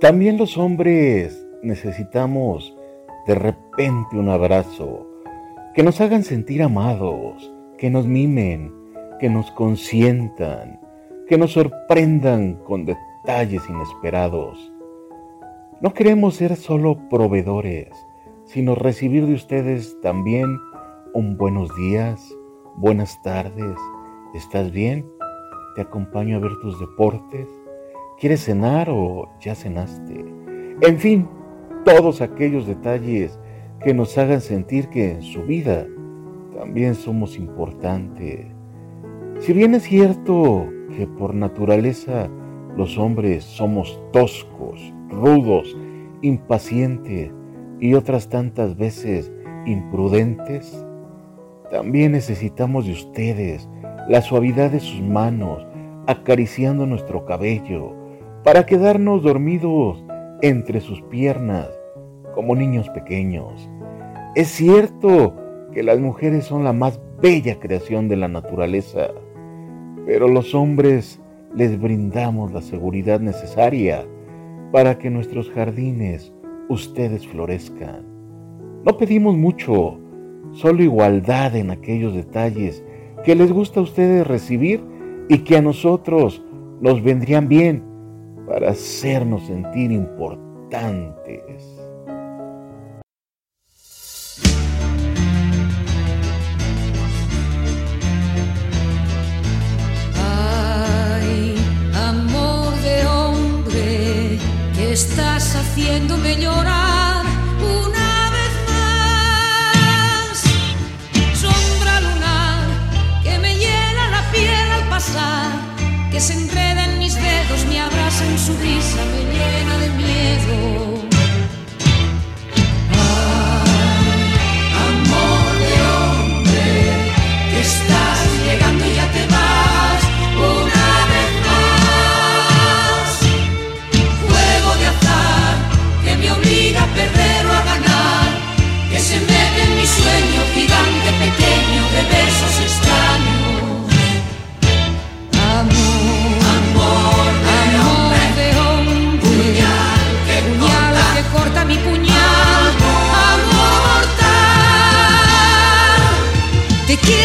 También los hombres necesitamos de repente un abrazo, que nos hagan sentir amados, que nos mimen, que nos consientan, que nos sorprendan con detalles inesperados. No queremos ser solo proveedores, sino recibir de ustedes también un buenos días, buenas tardes, ¿estás bien? Te acompaño a ver tus deportes. ¿Quieres cenar o ya cenaste? En fin, todos aquellos detalles que nos hagan sentir que en su vida también somos importantes. Si bien es cierto que por naturaleza los hombres somos toscos, rudos, impacientes, y otras tantas veces imprudentes, también necesitamos de ustedes la suavidad de sus manos acariciando nuestro cabello para quedarnos dormidos entre sus piernas como niños pequeños. Es cierto que las mujeres son la más bella creación de la naturaleza, pero los hombres les brindamos la seguridad necesaria para que nuestros jardines ustedes florezcan. No pedimos mucho, solo igualdad en aquellos detalles que les gusta a ustedes recibir y que a nosotros nos vendrían bien para hacernos sentir importantes. estás haciéndome llorar una vez más. Sombra lunar que me hiela la piel al pasar, que se enreda en su brisa, me llena. Te quiero.